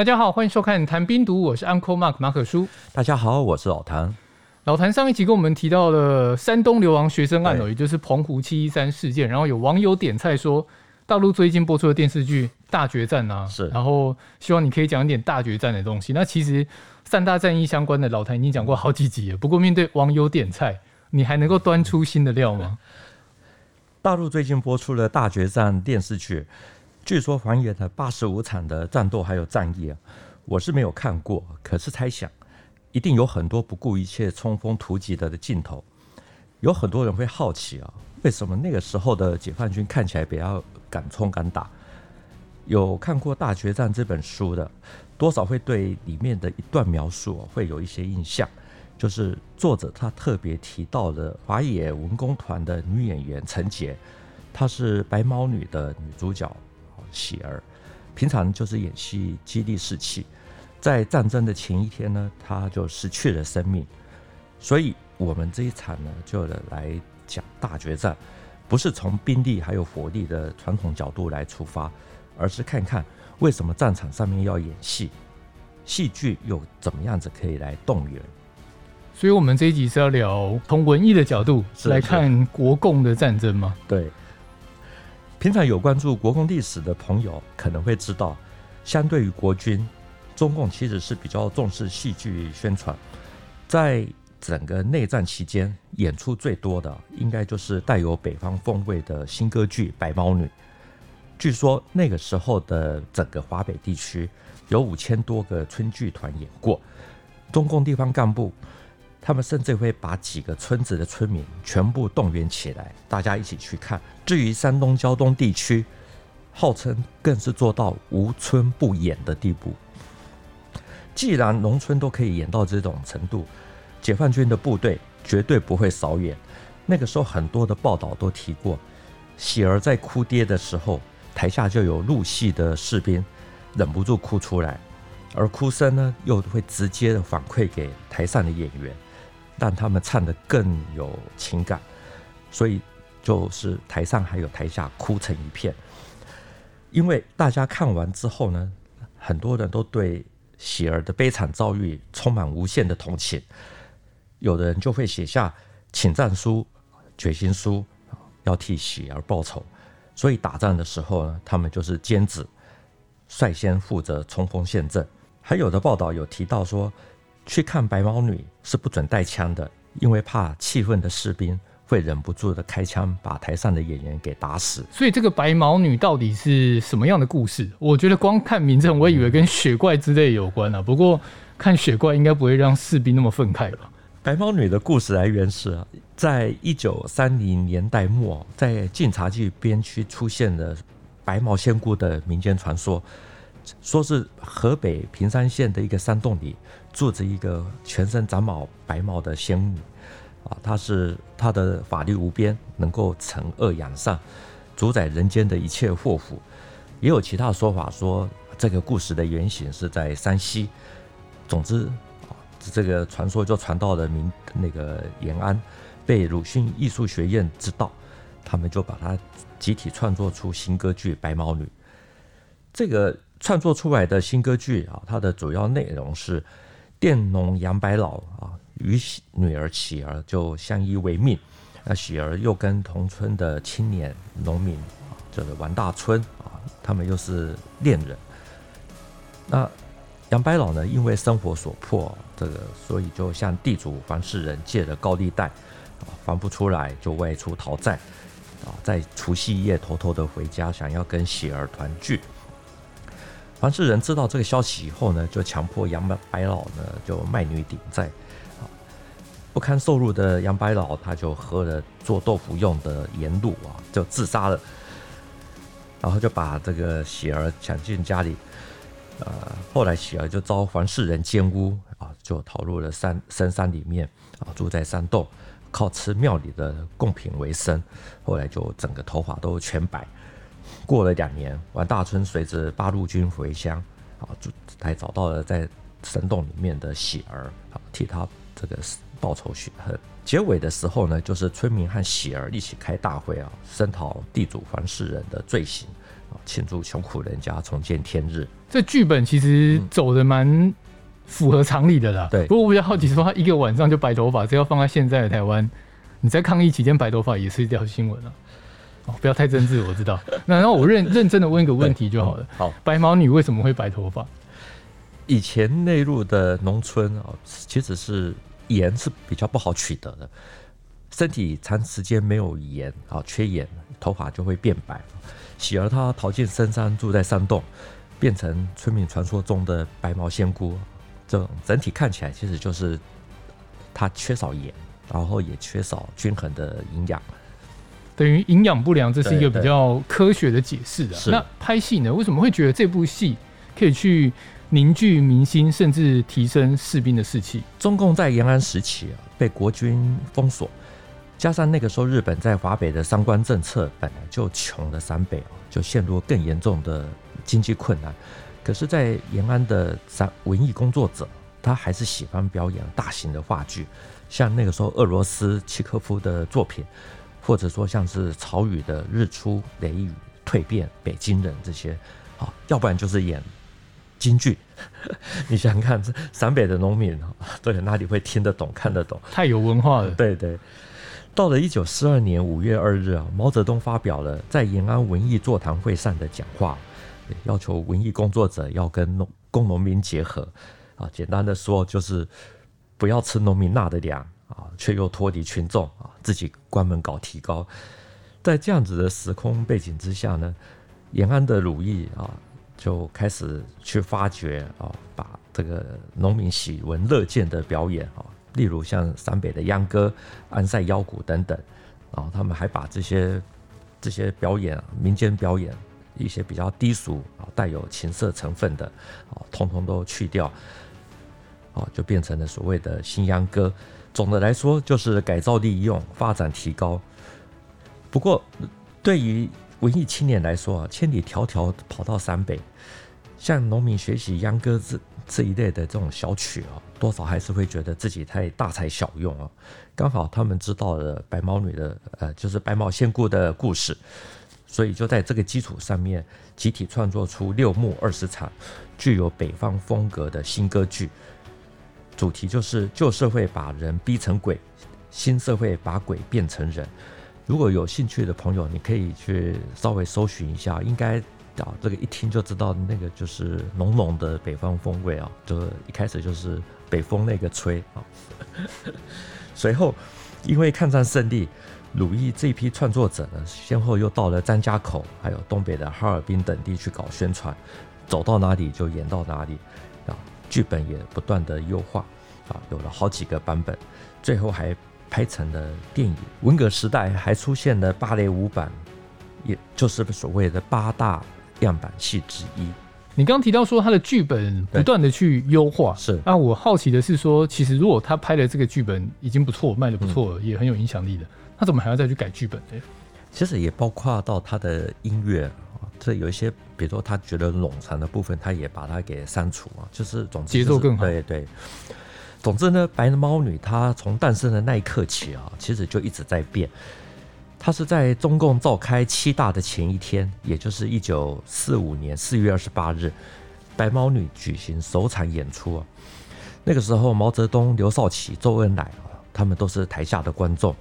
大家好，欢迎收看《谈冰毒》，我是 Uncle Mark 马可叔。大家好，我是老谭。老谭上一集跟我们提到了山东流亡学生案哦，也就是澎湖七一三事件。然后有网友点菜说，大陆最近播出的电视剧《大决战》啊，是，然后希望你可以讲一点大决战的东西。那其实三大战役相关的，老谭已经讲过好几集了。不过面对网友点菜，你还能够端出新的料吗？大陆最近播出了《大决战》电视剧。据说还原了八十五场的战斗还有战役啊，我是没有看过，可是猜想一定有很多不顾一切冲锋突击的的镜头。有很多人会好奇啊，为什么那个时候的解放军看起来比较敢冲敢打？有看过《大决战》这本书的，多少会对里面的一段描述会有一些印象，就是作者他特别提到的华野文工团的女演员陈洁，她是白毛女的女主角。喜儿平常就是演戏激励士气，在战争的前一天呢，他就失去了生命。所以，我们这一场呢，就来讲大决战，不是从兵力还有火力的传统角度来出发，而是看看为什么战场上面要演戏，戏剧又怎么样子可以来动员。所以，我们这一集是要聊从文艺的角度来看国共的战争吗？对。平常有关注国共历史的朋友可能会知道，相对于国军，中共其实是比较重视戏剧宣传。在整个内战期间，演出最多的应该就是带有北方风味的新歌剧《白毛女》。据说那个时候的整个华北地区有五千多个村剧团演过，中共地方干部。他们甚至会把几个村子的村民全部动员起来，大家一起去看。至于山东胶东地区，号称更是做到无村不演的地步。既然农村都可以演到这种程度，解放军的部队绝对不会少演。那个时候很多的报道都提过，喜儿在哭爹的时候，台下就有入戏的士兵忍不住哭出来，而哭声呢又会直接的反馈给台上的演员。但他们唱得更有情感，所以就是台上还有台下哭成一片。因为大家看完之后呢，很多人都对喜儿的悲惨遭遇充满无限的同情，有的人就会写下请战书、决心书，要替喜儿报仇。所以打仗的时候呢，他们就是尖子，率先负责冲锋陷阵。还有的报道有提到说，去看白毛女是不准带枪的，因为怕气愤的士兵会忍不住的开枪，把台上的演员给打死。所以这个白毛女到底是什么样的故事？我觉得光看名称，我以为跟雪怪之类有关啊。不过看雪怪应该不会让士兵那么愤慨吧？白毛女的故事来源是在一九三零年代末，在晋察冀边区出现了白毛仙姑的民间传说。说是河北平山县的一个山洞里住着一个全身长毛白毛的仙女，啊，她是她的法力无边，能够惩恶扬善，主宰人间的一切祸福。也有其他说法说，这个故事的原型是在山西。总之，啊，这个传说就传到了民那个延安，被鲁迅艺术学院知道，他们就把它集体创作出新歌剧《白毛女》。这个。创作出来的新歌剧啊，它的主要内容是佃农杨白老啊与女儿喜儿就相依为命，那喜儿又跟同村的青年农民啊，就是王大春啊，他们又是恋人。那杨白老呢，因为生活所迫，这个所以就向地主黄世仁借了高利贷啊，还不出来就外出讨债啊，在除夕夜偷偷的回家，想要跟喜儿团聚。黄世仁知道这个消息以后呢，就强迫杨白老呢就卖女抵债，不堪受辱的杨白老他就喝了做豆腐用的盐露啊，就自杀了，然后就把这个喜儿抢进家里，呃，后来喜儿就遭黄世仁奸污啊，就逃入了山深山里面啊，住在山洞，靠吃庙里的贡品为生，后来就整个头发都全白。过了两年，王大春随着八路军回乡，啊，就才找到了在神洞里面的喜儿，啊，替他这个报仇雪恨。结尾的时候呢，就是村民和喜儿一起开大会啊，声讨地主黄世仁的罪行啊，庆祝穷苦人家重见天日。这剧本其实走的蛮符合常理的啦。对。不过我比较好奇，说他一个晚上就白头发，这要放在现在的台湾，你在抗议期间白头发也是一条新闻啊。哦，不要太政治，我知道。那然后我认认真的问一个问题就好了。好，白毛女为什么会白头发？以前内陆的农村啊，其实是盐是比较不好取得的，身体长时间没有盐啊，缺盐，头发就会变白。喜儿她逃进深山，住在山洞，变成村民传说中的白毛仙姑。这种整体看起来，其实就是她缺少盐，然后也缺少均衡的营养，等于营养不良，这是一个比较科学的解释的。那拍戏呢？为什么会觉得这部戏可以去？凝聚民心，甚至提升士兵的士气。中共在延安时期啊，被国军封锁，加上那个时候日本在华北的三关政策，本来就穷的陕北就陷入更严重的经济困难。可是，在延安的三文艺工作者，他还是喜欢表演大型的话剧，像那个时候俄罗斯契科夫的作品，或者说像是曹禺的《日出》《雷雨》《蜕变》《北京人》这些啊，要不然就是演。京剧，你想想看，陕北的农民对，哪里会听得懂、看得懂？太有文化了。对对。到了一九四二年五月二日啊，毛泽东发表了在延安文艺座谈会上的讲话，要求文艺工作者要跟农工农民结合啊。简单的说，就是不要吃农民纳的粮啊，却又脱离群众啊，自己关门搞提高。在这样子的时空背景之下呢，延安的鲁艺啊。就开始去发掘啊，把这个农民喜闻乐见的表演啊，例如像陕北的秧歌、安塞腰鼓等等，然后他们还把这些这些表演、民间表演一些比较低俗啊、带有情色成分的啊，通通都去掉，啊，就变成了所谓的新秧歌。总的来说，就是改造利用、发展提高。不过，对于文艺青年来说啊，千里迢迢跑到陕北，向农民学习秧歌这这一类的这种小曲啊，多少还是会觉得自己太大材小用啊。刚好他们知道了白毛女的呃，就是白毛仙姑的故事，所以就在这个基础上面，集体创作出六幕二十场，具有北方风格的新歌剧。主题就是旧社会把人逼成鬼，新社会把鬼变成人。如果有兴趣的朋友，你可以去稍微搜寻一下，应该啊，这个一听就知道，那个就是浓浓的北方风味啊，就一开始就是北风那个吹啊。随后，因为抗战胜利，鲁艺这批创作者呢，先后又到了张家口，还有东北的哈尔滨等地去搞宣传，走到哪里就演到哪里，剧本也不断的优化啊，有了好几个版本，最后还。拍成了电影。文革时代还出现了芭蕾舞版，也就是所谓的八大样板戏之一。你刚刚提到说他的剧本不断的去优化，是那，我好奇的是说，其实如果他拍的这个剧本已经不错，卖的不错，嗯，也很有影响力的，他怎么还要再去改剧本呢？其实也包括到他的音乐，这有一些，比如说他觉得冗长的部分，他也把它给删除啊，就是总之，就是，节奏更好，对对。总之呢，白猫女她从诞生的那一刻起啊，其实就一直在变。她是在中共召开七大的前一天，也就是一九四五年四月二十八日，白毛女举行首场演出啊。那个时候，毛泽东、刘少奇、周恩来啊，他们都是台下的观众。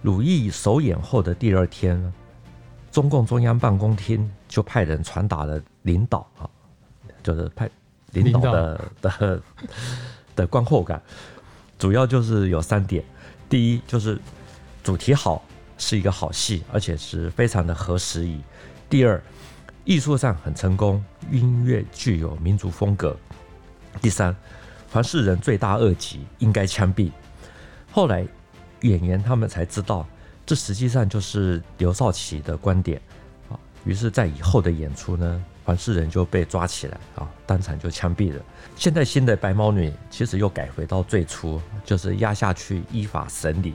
鲁艺首演后的第二天，中共中央办公厅就派人传达了领导啊，就是派领导的的。的观后感，主要就是有三点：第一，就是主题好，是一个好戏，而且是非常的合时宜；第二，艺术上很成功，音乐具有民族风格；第三，凡是人罪大恶极，应该枪毙。后来演员他们才知道，这实际上就是刘少奇的观点啊。于是，在以后的演出呢，黄世仁就被抓起来啊，当场就枪毙了。现在新的白毛女其实又改回到最初，就是押下去依法审理。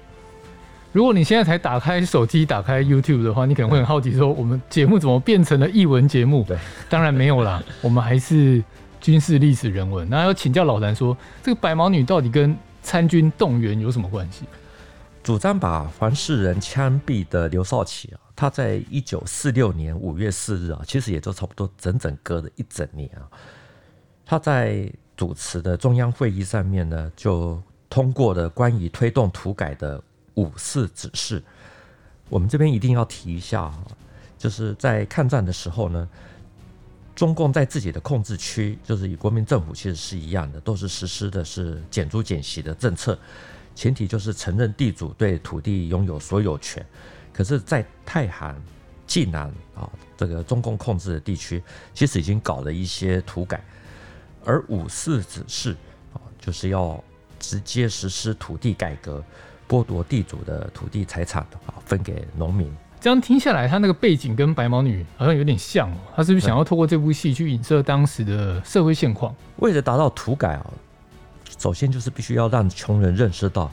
如果你现在才打开手机、打开 YouTube 的话，你可能会很好奇说，我们节目怎么变成了艺文节目？对，当然没有啦，我们还是军事历史人文。那要请教老谭说，这个白毛女到底跟参军动员有什么关系？主张把黄世仁枪毙的刘少奇啊，他在一九四六年五月四日啊，其实也就差不多整整隔了一整年啊。他在主持的中央会议上面呢，就通过了关于推动土改的五四指示。我们这边一定要提一下啊，就是在抗战的时候呢，中共在自己的控制区，就是与国民政府其实是一样的，都是实施的是减租减息的政策。前提就是承认地主对土地拥有所有权，可是，在太行、济南啊这个中共控制的地区，其实已经搞了一些土改，而五四指示啊，就是要直接实施土地改革，剥夺地主的土地财产啊，分给农民。这样听下来，他那个背景跟白毛女好像有点像哦。他是不是想要透过这部戏去影射当时的社会现况？为了达到土改啊。首先就是必须要让穷人认识到，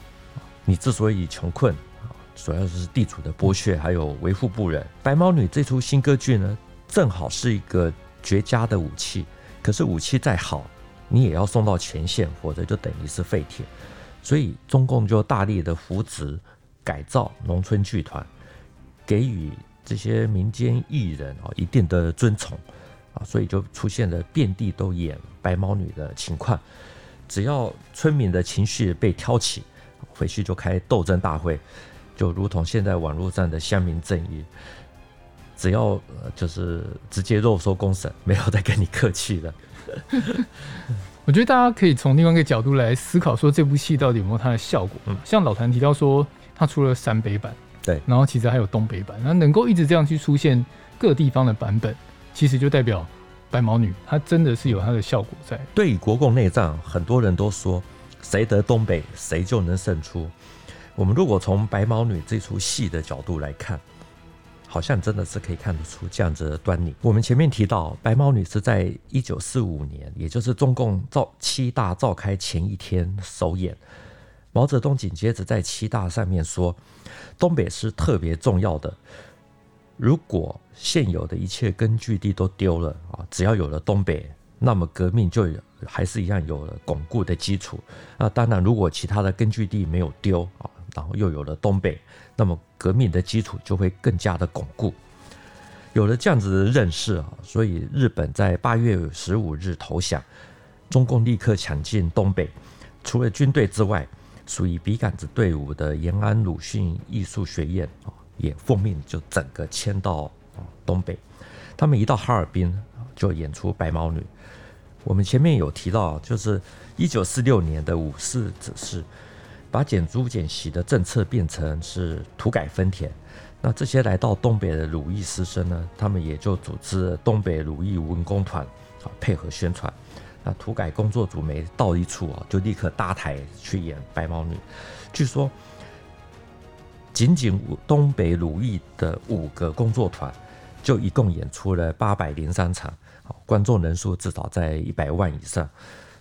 你之所以穷困啊，主要就是地主的剥削，还有为富不仁。白毛女这出新歌剧呢，正好是一个绝佳的武器。可是武器再好，你也要送到前线，否则就等于是废铁。所以中共就大力的扶植、改造农村剧团，给予这些民间艺人啊一定的尊崇啊，所以就出现了遍地都演白毛女的情况。只要村民的情绪被挑起，回去就开斗争大会，就如同现在网络上的乡民正义，只要就是直接肉收公审，没有再跟你客气了。我觉得大家可以从另外一个角度来思考，说这部戏到底有没有它的效果？嗯，像老谭提到说，它出了陕北版，对，然后其实还有东北版，那能够一直这样去出现各地方的版本，其实就代表。白毛女，她真的是有它的效果在。对于国共内战，很多人都说谁得东北，谁就能胜出。我们如果从白毛女这出戏的角度来看，好像真的是可以看得出这样子的端倪。我们前面提到，白毛女是在一九四五年，也就是中共召七大召开前一天首演。毛泽东紧接着在七大上面说，东北是特别重要的。如果现有的一切根据地都丢了啊，只要有了东北，那么革命就还是一样有了巩固的基础。那当然，如果其他的根据地没有丢啊，然后又有了东北，那么革命的基础就会更加的巩固。有了这样子的认识啊，所以日本在八月十五日投降，中共立刻抢进东北。除了军队之外，属于笔杆子队伍的延安鲁迅艺术学院啊。也奉命就整个迁到东北，他们一到哈尔滨就演出《白毛女》。我们前面有提到，就是一九四六年的五四指示，把减租减息的政策变成是土改分田。那这些来到东北的鲁艺师生呢，他们也就组织东北鲁艺文工团啊，配合宣传。那土改工作组没到一处啊，就立刻搭台去演《白毛女》。据说。仅仅东北鲁艺的五个工作团，就一共演出了八百零三场，观众人数至少在一百万以上。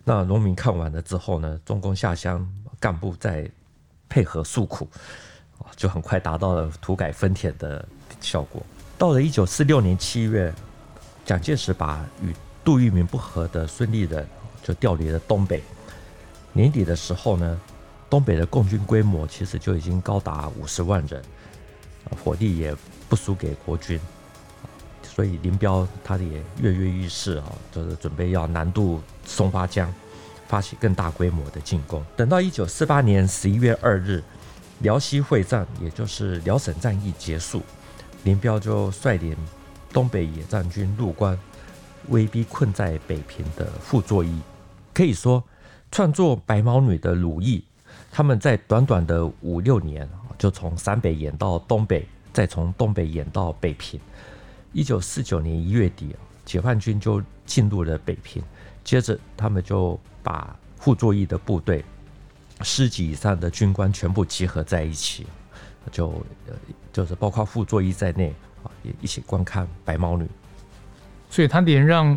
那农民看完了之后呢，中共下乡干部在配合诉苦，就很快达到了土改分田的效果。到了一九四六年七月，蒋介石把与杜聿明不和的孙立人就调离了东北。年底的时候呢，东北的共军规模其实就已经高达五十万人，火力也不输给国军，所以林彪他也跃跃欲试啊，就是准备要南渡松花江，发起更大规模的进攻。等到一九四八年十一月二日，辽西会战，也就是辽沈战役结束，林彪就率领东北野战军入关，威逼困在北平的傅作义。可以说，创作《白毛女》的鲁艺。他们在短短的五六年，就从陕北演到东北，再从东北演到北平。一九四九年一月底，解放军就进入了北平，接着他们就把傅作义的部队师级以上的军官全部集合在一起，就呃就是包括傅作义在内啊，也一起观看《白毛女》。所以他连让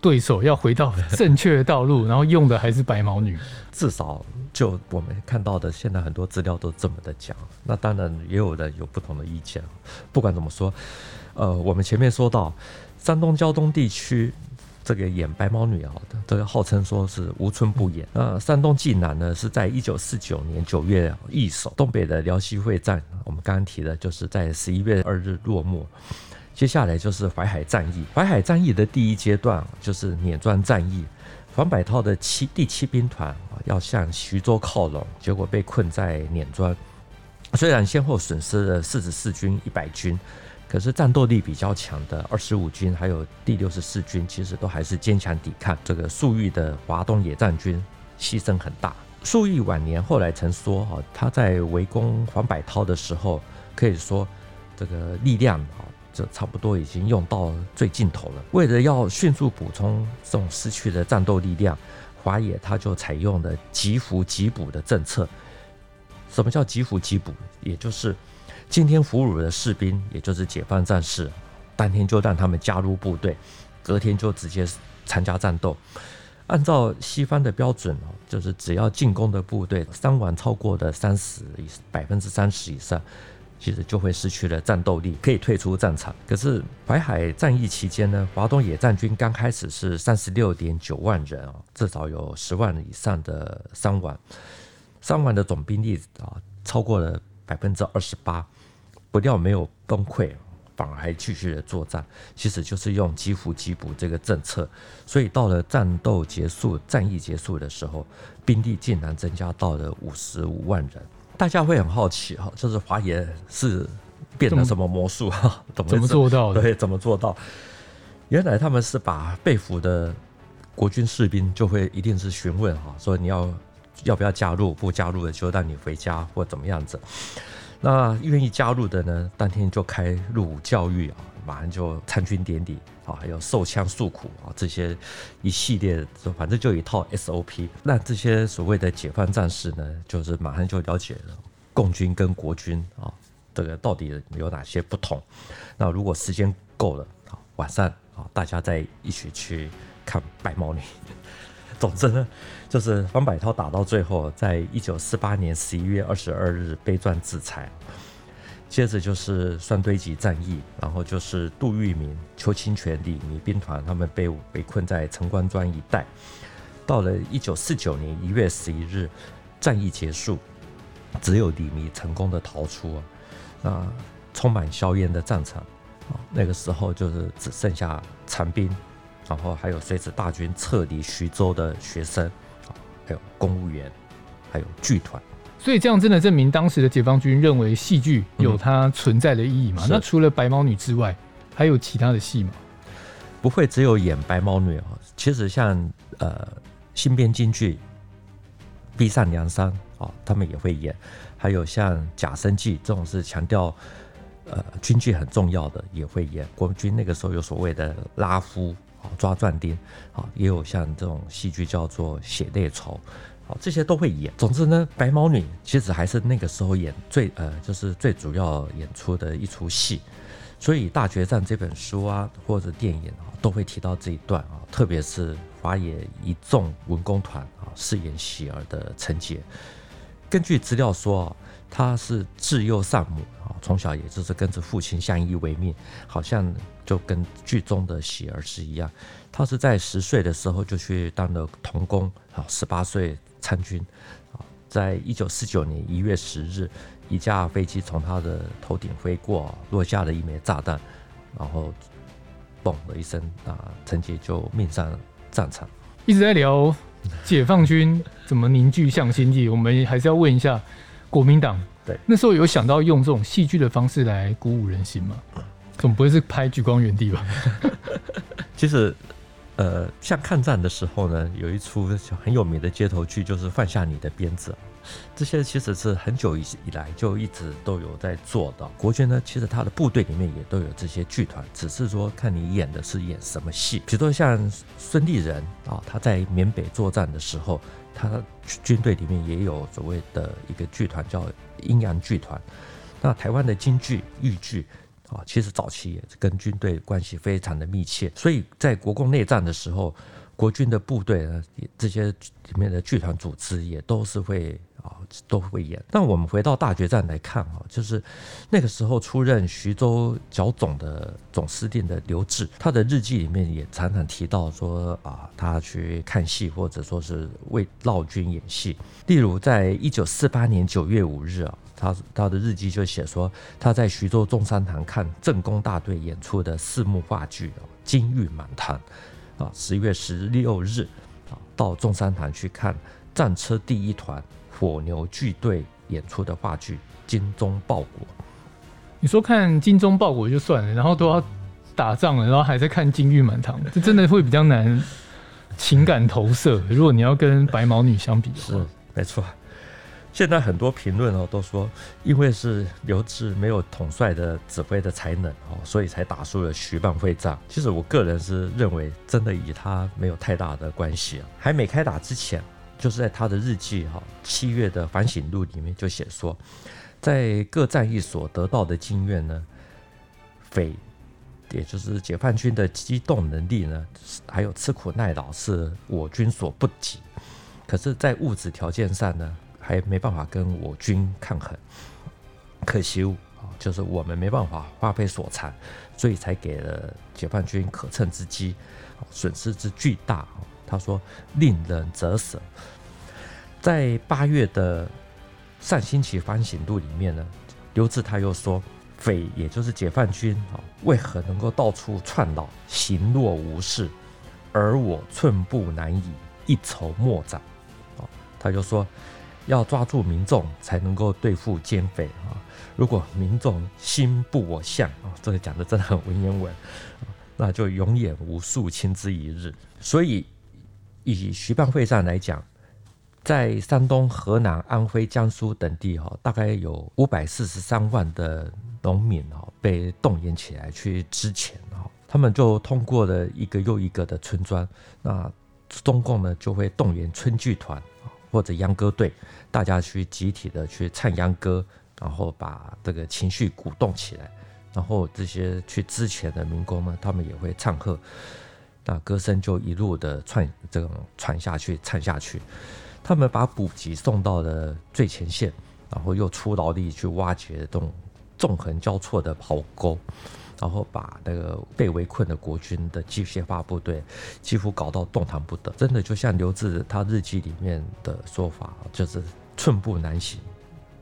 对手要回到正确的道路，然后用的还是白毛女，至少。就我们看到的，现在很多资料都这么的讲。那当然也有人有不同的意见。不管怎么说，呃，我们前面说到，山东胶东地区这个演白毛女啊，这个号称说是无春不演。那山东济南呢，是在一九四九年九月易手，东北的辽西会战，我们刚刚提的就是在十一月二日落幕。接下来就是淮海战役，淮海战役的第一阶段就是碾庄战役。黄百韬的七第七兵团啊，要向徐州靠拢，结果被困在碾庄。虽然先后损失了四十四军一百军，可是战斗力比较强的二十五军还有第六十四军，其实都还是坚强抵抗。这个粟裕的华东野战军牺牲很大。粟裕晚年后来曾说哈，他在围攻黄百韬的时候，可以说这个力量啊。就差不多已经用到最尽头了。为了要迅速补充这种失去的战斗力量，华野他就采用了急扶急补的政策。什么叫急扶急补？也就是今天俘虏的士兵，也就是解放战士，当天就让他们加入部队，隔天就直接参加战斗。按照西方的标准哦，就是只要进攻的部队伤亡超过的三十以百分之三十以上。其实就会失去了战斗力，可以退出战场。可是淮海战役期间呢，华东野战军刚开始是三十六点九万人啊，至少有十万以上的伤亡，伤亡的总兵力啊超过了百分之二十八，不料没有崩溃，反而还继续的作战。其实就是用急俘急补这个政策，所以到了战斗结束、战役结束的时候，兵力竟然增加到了五十五万人。大家会很好奇哈，就是华野是变了什么魔术哈？怎么怎么做到的？对，怎么做到？原来他们是把被俘的国军士兵就会一定是询问哈，说你要要不要加入？不加入的就让你回家或怎么样子。那愿意加入的呢，当天就开入伍教育啊，马上就参军典礼。啊，还有受枪诉苦啊，这些一系列，反正就一套 SOP。那这些所谓的解放战士呢，就是马上就了解了共军跟国军啊，这个到底有哪些不同。那如果时间够了，晚上啊，大家再一起去看白毛女。总之呢，就是方百韬打到最后，在一九四八年十一月二十二日悲壮自裁。接着就是双堆集战役，然后就是杜聿明、邱清泉、李弥兵团，他们被围困在城关庄一带。到了一九四九年一月十一日，战役结束，只有李弥成功的逃出啊，啊，充满硝烟的战场啊，那个时候就是只剩下残兵，然后还有随着大军撤离徐州的学生，还有公务员，还有剧团。所以这样真的证明当时的解放军认为戏剧有它存在的意义吗？嗯、那除了白毛女之外，还有其他的戏吗？不会只有演白毛女啊，其实像呃新编京剧《逼上梁山》啊，他们也会演，还有像《假生记》这种是强调呃军剧很重要的也会演。国军那个时候有所谓的拉夫抓壮丁好，也有像这种戏剧叫做血泪仇。好，这些都会演。总之呢，白毛女其实还是那个时候演最呃，就是最主要演出的一出戏。所以《大决战》这本书啊，或者电影啊，都会提到这一段啊。特别是华野一众文工团啊，饰演喜儿的陈洁。根据资料说啊，她是自幼丧母啊，从小也就是跟着父亲相依为命，好像就跟剧中的喜儿是一样。他是在十岁的时候就去当了童工啊，十八岁。参军啊，在一九四九年一月十日，一架飞机从他的头顶飞过，落下了一枚炸弹，然后嘣的一声啊，陈洁就命丧战场。一直在聊解放军怎么凝聚向心力，我们还是要问一下国民党，对，那时候有想到用这种戏剧的方式来鼓舞人心吗？总不会是拍《聚光园地》吧？其实。呃，像抗战的时候呢，有一出很有名的街头剧，就是放下你的鞭子。这些其实是很久以以来就一直都有在做的。国军呢，其实他的部队里面也都有这些剧团，只是说看你演的是演什么戏。比如说像孙立人啊，他在缅北作战的时候，他军队里面也有所谓的一个剧团叫阴阳剧团。那台湾的京剧、豫剧。啊，其实早期也是跟军队关系非常的密切，所以在国共内战的时候，国军的部队呢，这些里面的剧团组织也都是会啊，都会演。但我们回到大决战来看啊，就是那个时候出任徐州剿总的总司令的刘峙，他的日记里面也常常提到说啊，他去看戏或者说是为绕军演戏。例如，在一九四八年九月五日啊，他他的日记就写说，他在徐州中山堂看政工大队演出的四幕话剧《金玉满堂》。啊，十月十六日，啊，到中山堂去看战车第一团火牛剧队演出的话剧《精忠报国》。你说看《精忠报国》就算了，然后都要打仗了，然后还在看《金玉满堂》，这真的会比较难情感投射。如果你要跟白毛女相比的话，是没错。现在很多评论哦都说，因为是刘志没有统帅的指挥的才能哦，所以才打输了徐蚌会战。其实我个人是认为，真的与他没有太大的关系啊。还没开打之前，就是在他的日记哈七月的反省录里面就写说，在各战役所得到的经验呢，匪也就是解放军的机动能力呢，还有吃苦耐劳是我军所不及。可是，在物质条件上呢，还没办法跟我军抗衡，可惜啊，就是我们没办法发挥所长，所以才给了解放军可乘之机，损失之巨大。他说：“令人咋舌。”在八月的上星期反省录里面呢，刘志他又说：“匪也就是解放军啊，为何能够到处窜扰，行若无事，而我寸步难移，一筹莫展。”他就说。要抓住民众，才能够对付奸匪啊！如果民众心不我相啊，这个讲的真的很文言文，那就永远无肃清之一日。所以，以徐蚌会战来讲，在山东、河南、安徽、江苏等地哈，大概有五百四十三万的农民哈被动员起来去支前哈，他们就通过了一个又一个的村庄，那中共呢就会动员村剧团。或者秧歌队，大家去集体的去唱秧歌，然后把这个情绪鼓动起来，然后这些去之前的民工呢，他们也会唱和，那歌声就一路的串这种传下去，唱下去。他们把补给送到了最前线，然后又出劳力去挖掘这种纵横交错的壕沟。然后把那个被围困的国军的机械化部队几乎搞到动弹不得，真的就像刘志他日记里面的说法，就是寸步难行，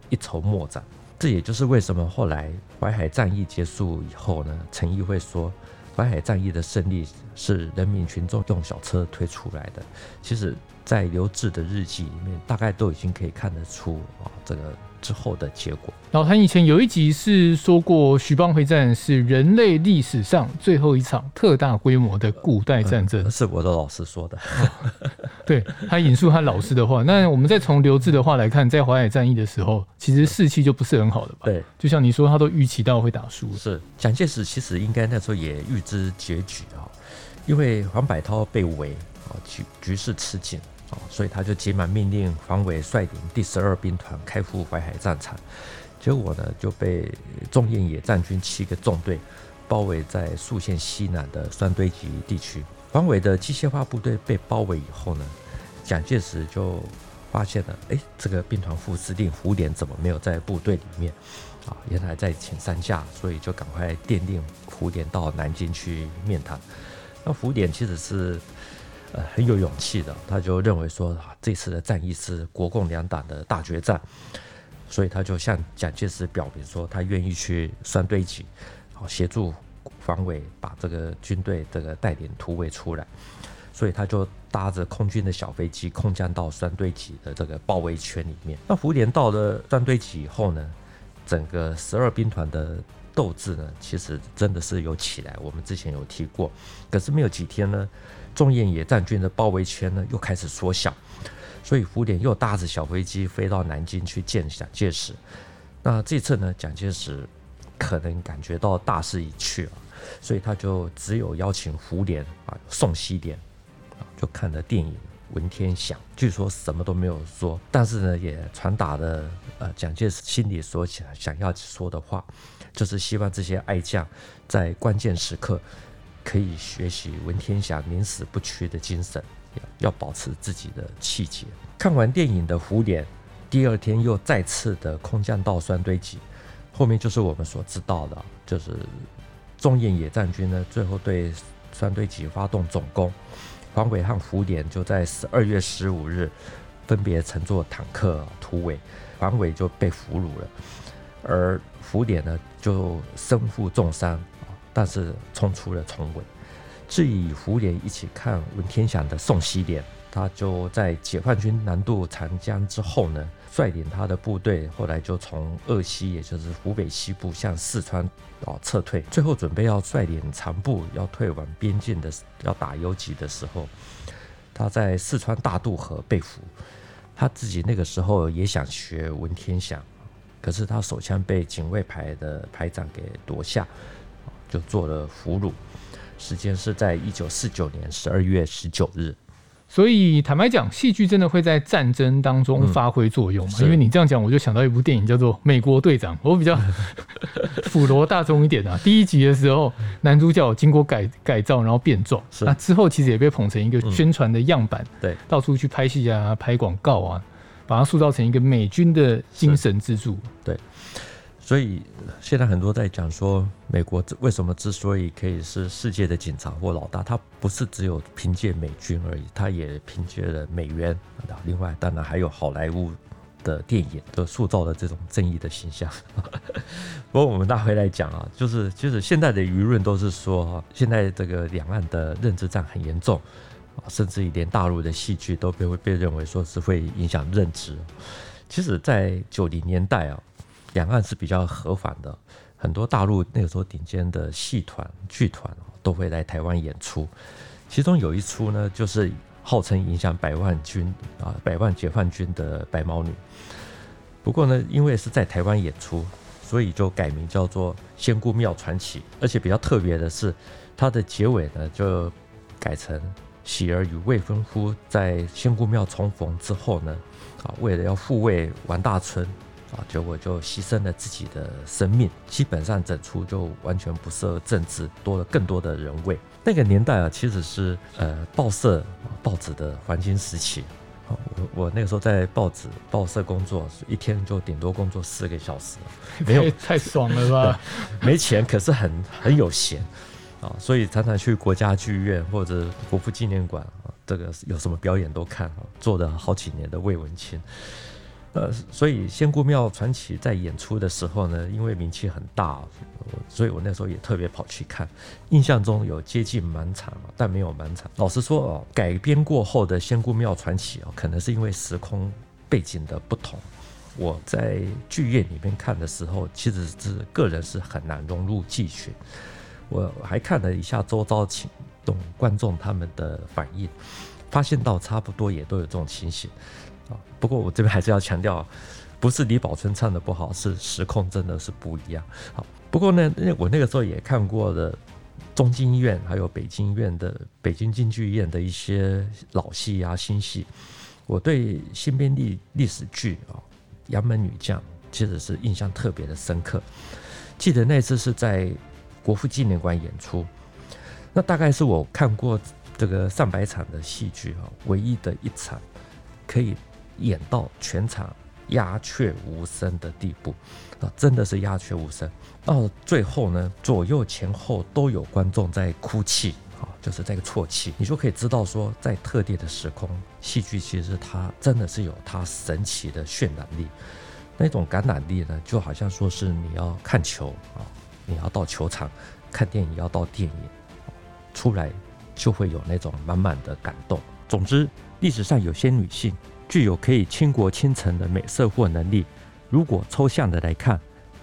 一筹莫展。这也就是为什么后来淮海战役结束以后呢，陈毅会说淮海战役的胜利是人民群众用小车推出来的。其实，在刘志的日记里面，大概都已经可以看得出啊，这个。之后的结果。老谭以前有一集是说过，徐蚌会战是人类历史上最后一场特大规模的古代战争，呃、是我的老师说的。哦、对，他引述他老师的话。那我们再从刘志的话来看，在淮海战役的时候，其实士气就不是很好的吧？对，就像你说，他都预期到会打输。是，蒋介石其实应该那时候也预知结局啊，因为黄百韬被围啊，局局势吃紧。所以他就急忙命令黄维率领第十二兵团开赴淮海战场，结果呢就被中印野战军七个纵队包围在宿县西南的酸堆集地区。黄维的机械化部队被包围以后呢，蒋介石就发现了，哎，这个兵团副司令胡琏怎么没有在部队里面？啊，原来在请山下，所以就赶快电令胡琏到南京去面谈。那胡琏其实是。呃，很有勇气的，他就认为说，啊这次的战役是国共两党的大决战，所以他就向蒋介石表明说，他愿意去酸堆集，好协助黄维把这个军队这个带领突围出来，所以他就搭着空军的小飞机空降到三堆集的这个包围圈里面。那胡琏到了三堆集以后呢，整个十二兵团的斗志呢，其实真的是有起来，我们之前有提过，可是没有几天呢。中印野战军的包围圈呢，又开始缩小，所以胡琏又搭着小飞机飞到南京去见蒋介石。那这次呢，蒋介石可能感觉到大势已去了，所以他就只有邀请胡琏啊宋希濂啊，就看了电影《文天祥》，据说什么都没有说，但是呢，也传达了呃蒋介石心里所想想要说的话，就是希望这些爱将在关键时刻。可以学习文天祥宁死不屈的精神，要保持自己的气节。看完电影的胡琏，第二天又再次的空降到酸堆集，后面就是我们所知道的，就是中印野战军呢，最后对酸堆集发动总攻，黄伟和胡琏就在十二月十五日分别乘坐坦克突围，黄伟就被俘虏了，而胡琏呢就身负重伤。但是冲出了重围，至于胡琏一起看文天祥的宋希濂，他就在解放军南渡长江之后呢，率领他的部队，后来就从鄂西，也就是湖北西部向四川啊撤退，最后准备要率领残部要退往边境的，要打游击的时候，他在四川大渡河被俘，他自己那个时候也想学文天祥，可是他手枪被警卫排的排长给夺下。就做了俘虏，时间是在一九四九年十二月十九日。所以坦白讲，戏剧真的会在战争当中发挥作用嘛？嗯、因为你这样讲，我就想到一部电影叫做《美国队长》，我比较 普罗大众一点啊。第一集的时候，男主角经过改改造，然后变壮，那之后其实也被捧成一个宣传的样板，嗯、对，到处去拍戏啊、拍广告啊，把它塑造成一个美军的精神支柱。对。所以现在很多在讲说，美国为什么之所以可以是世界的警察或老大，他不是只有凭借美军而已，他也凭借了美元。另外，当然还有好莱坞的电影都塑造了这种正义的形象。不过我们拿回来讲啊，就是其实现在的舆论都是说，现在这个两岸的认知战很严重啊，甚至于连大陆的戏剧都被会被认为说是会影响认知。其实，在九零年代啊。两岸是比较和缓的，很多大陆那个时候顶尖的戏团、剧团都会来台湾演出。其中有一出呢，就是号称影响百万军啊、百万解放军的《白毛女》。不过呢，因为是在台湾演出，所以就改名叫做《仙姑庙传奇》。而且比较特别的是，它的结尾呢，就改成喜儿与未婚夫在仙姑庙重逢之后呢，啊，为了要护卫王大春。啊，结果就牺牲了自己的生命，基本上整出就完全不设政治，多了更多的人味。那个年代啊，其实是呃报社报纸的黄金时期。我我那个时候在报纸报社工作，一天就顶多工作四个小时，没有 太爽了吧？没钱，可是很很有闲啊，所以常常去国家剧院或者国父纪念馆啊，这个有什么表演都看啊，做了好几年的魏文清。呃，所以《仙姑庙传奇》在演出的时候呢，因为名气很大，所以我那时候也特别跑去看。印象中有接近满场，但没有满场。老实说哦，改编过后的《仙姑庙传奇》哦，可能是因为时空背景的不同。我在剧院里面看的时候，其实是个人是很难融入剧情。我还看了一下周遭群众观众他们的反应，发现到差不多也都有这种情形。不过我这边还是要强调，不是李宝春唱的不好，是时空真的是不一样。好，不过呢，那我那个时候也看过的中京医院还有北京医院的北京京剧院的一些老戏啊新戏，我对新编历历史剧啊《杨门女将》其实是印象特别的深刻。记得那次是在国父纪念馆演出，那大概是我看过这个上百场的戏剧啊唯一的一场可以。演到全场鸦雀无声的地步，啊，真的是鸦雀无声。到最后呢，左右前后都有观众在哭泣，啊，就是这个啜泣，你就可以知道说，在特定的时空，戏剧其实它真的是有它神奇的渲染力，那种感染力呢，就好像说是你要看球啊，你要到球场看电影，要到电影出来，就会有那种满满的感动。总之，历史上有些女性。具有可以倾国倾城的美色或能力。如果抽象的来看，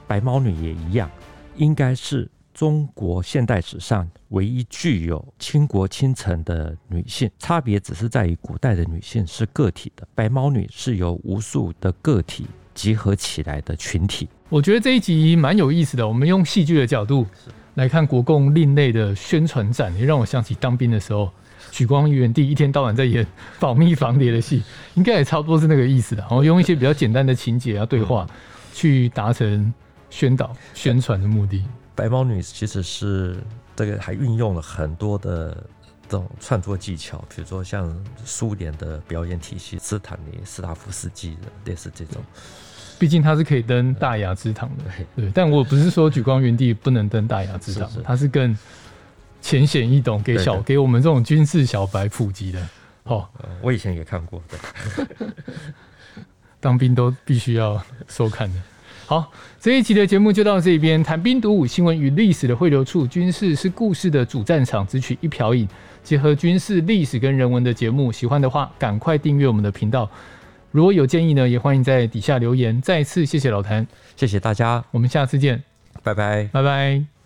白毛女也一样，应该是中国现代史上唯一具有倾国倾城的女性。差别只是在于古代的女性是个体的，白毛女是由无数的个体集合起来的群体。我觉得这一集蛮有意思的。我们用戏剧的角度来看国共另类的宣传战，也让我想起当兵的时候。许光元帝一天到晚在演保密防谍的戏，应该也差不多是那个意思的。然后用一些比较简单的情节啊、对话，去达成宣导、宣传的目的。白毛女其实是这个还运用了很多的这种创作技巧，比如说像苏联的表演体系，斯坦尼斯拉夫斯基的类似这种。毕竟他是可以登大雅之堂的，对。但我不是说举光原地不能登大雅之堂，它是更浅显易懂，给小给我们这种军事小白普及的。哦，我以前也看过，对。当兵都必须要收看的。好，这一集的节目就到这边。谈兵读武，新闻与历史的汇流处，军事是故事的主战场，只取一瓢饮，结合军事历史跟人文的节目。喜欢的话，赶快订阅我们的频道。如果有建议呢，也欢迎在底下留言。再次谢谢老谭，谢谢大家，我们下次见，拜拜，拜拜。